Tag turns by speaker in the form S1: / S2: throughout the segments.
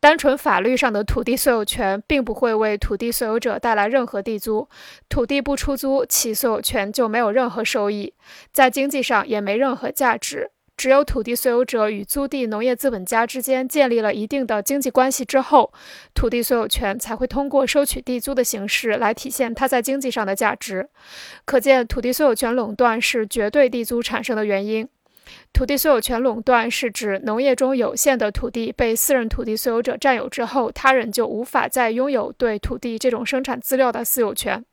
S1: 单纯法律上的土地所有权，并不会为土地所有者带来任何地租。土地不出租，其所有权就没有任何收益，在经济上也没任何价值。只有土地所有者与租地农业资本家之间建立了一定的经济关系之后，土地所有权才会通过收取地租的形式来体现它在经济上的价值。可见，土地所有权垄断是绝对地租产生的原因。土地所有权垄断是指农业中有限的土地被私人土地所有者占有之后，他人就无法再拥有对土地这种生产资料的私有权。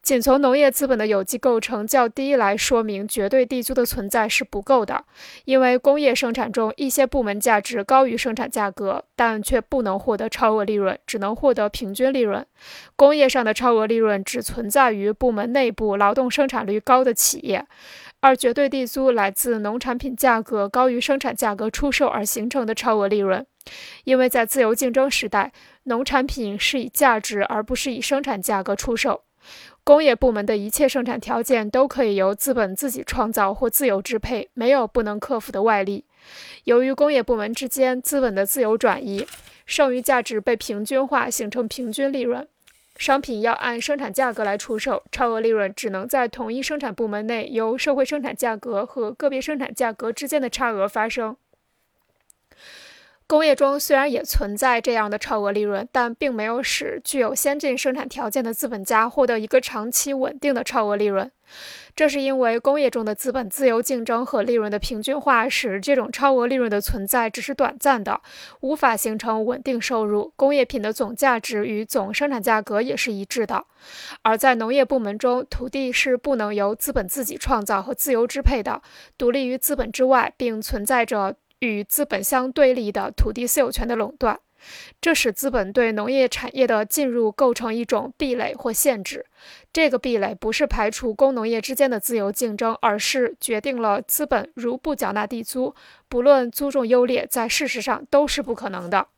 S1: 仅从农业资本的有机构成较低来说明绝对地租的存在是不够的，因为工业生产中一些部门价值高于生产价格，但却不能获得超额利润，只能获得平均利润。工业上的超额利润只存在于部门内部劳动生产率高的企业，而绝对地租来自农产品价格高于生产价格出售而形成的超额利润，因为在自由竞争时代，农产品是以价值而不是以生产价格出售。工业部门的一切生产条件都可以由资本自己创造或自由支配，没有不能克服的外力。由于工业部门之间资本的自由转移，剩余价值被平均化，形成平均利润。商品要按生产价格来出售，超额利润只能在同一生产部门内由社会生产价格和个别生产价格之间的差额发生。工业中虽然也存在这样的超额利润，但并没有使具有先进生产条件的资本家获得一个长期稳定的超额利润。这是因为工业中的资本自由竞争和利润的平均化，使这种超额利润的存在只是短暂的，无法形成稳定收入。工业品的总价值与总生产价格也是一致的。而在农业部门中，土地是不能由资本自己创造和自由支配的，独立于资本之外，并存在着。与资本相对立的土地私有权的垄断，这使资本对农业产业的进入构成一种壁垒或限制。这个壁垒不是排除工农业之间的自由竞争，而是决定了资本如不缴纳地租，不论租种优劣，在事实上都是不可能的。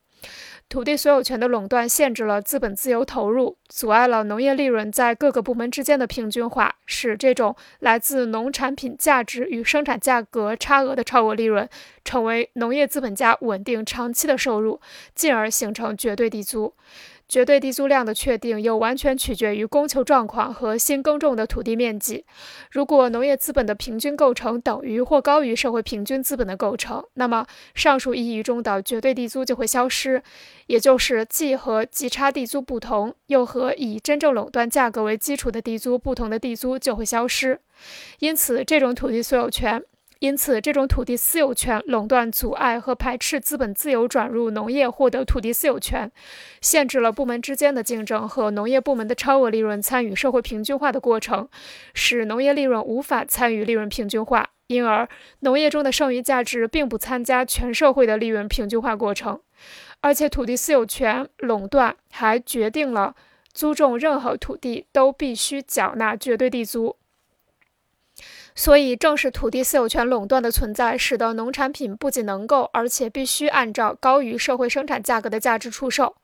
S1: 土地所有权的垄断限制了资本自由投入，阻碍了农业利润在各个部门之间的平均化，使这种来自农产品价值与生产价格差额的超额利润成为农业资本家稳定长期的收入，进而形成绝对地租。绝对地租量的确定又完全取决于供求状况和新耕种的土地面积。如果农业资本的平均构成等于或高于社会平均资本的构成，那么上述意义中的绝对地租就会消失，也就是既和极差地租不同，又和以真正垄断价格为基础的地租不同的地租就会消失。因此，这种土地所有权。因此，这种土地私有权垄断阻碍和排斥资本自由转入农业获得土地私有权，限制了部门之间的竞争和农业部门的超额利润参与社会平均化的过程，使农业利润无法参与利润平均化，因而农业中的剩余价值并不参加全社会的利润平均化过程。而且，土地私有权垄断还决定了租种任何土地都必须缴纳绝对地租。所以，正是土地私有权垄断的存在，使得农产品不仅能够，而且必须按照高于社会生产价格的价值出售。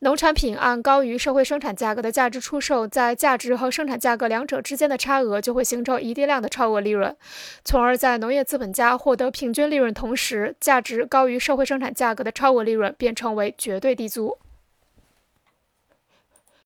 S1: 农产品按高于社会生产价格的价值出售，在价值和生产价格两者之间的差额就会形成一定量的超额利润，从而在农业资本家获得平均利润同时，价值高于社会生产价格的超额利润便成为绝对地租。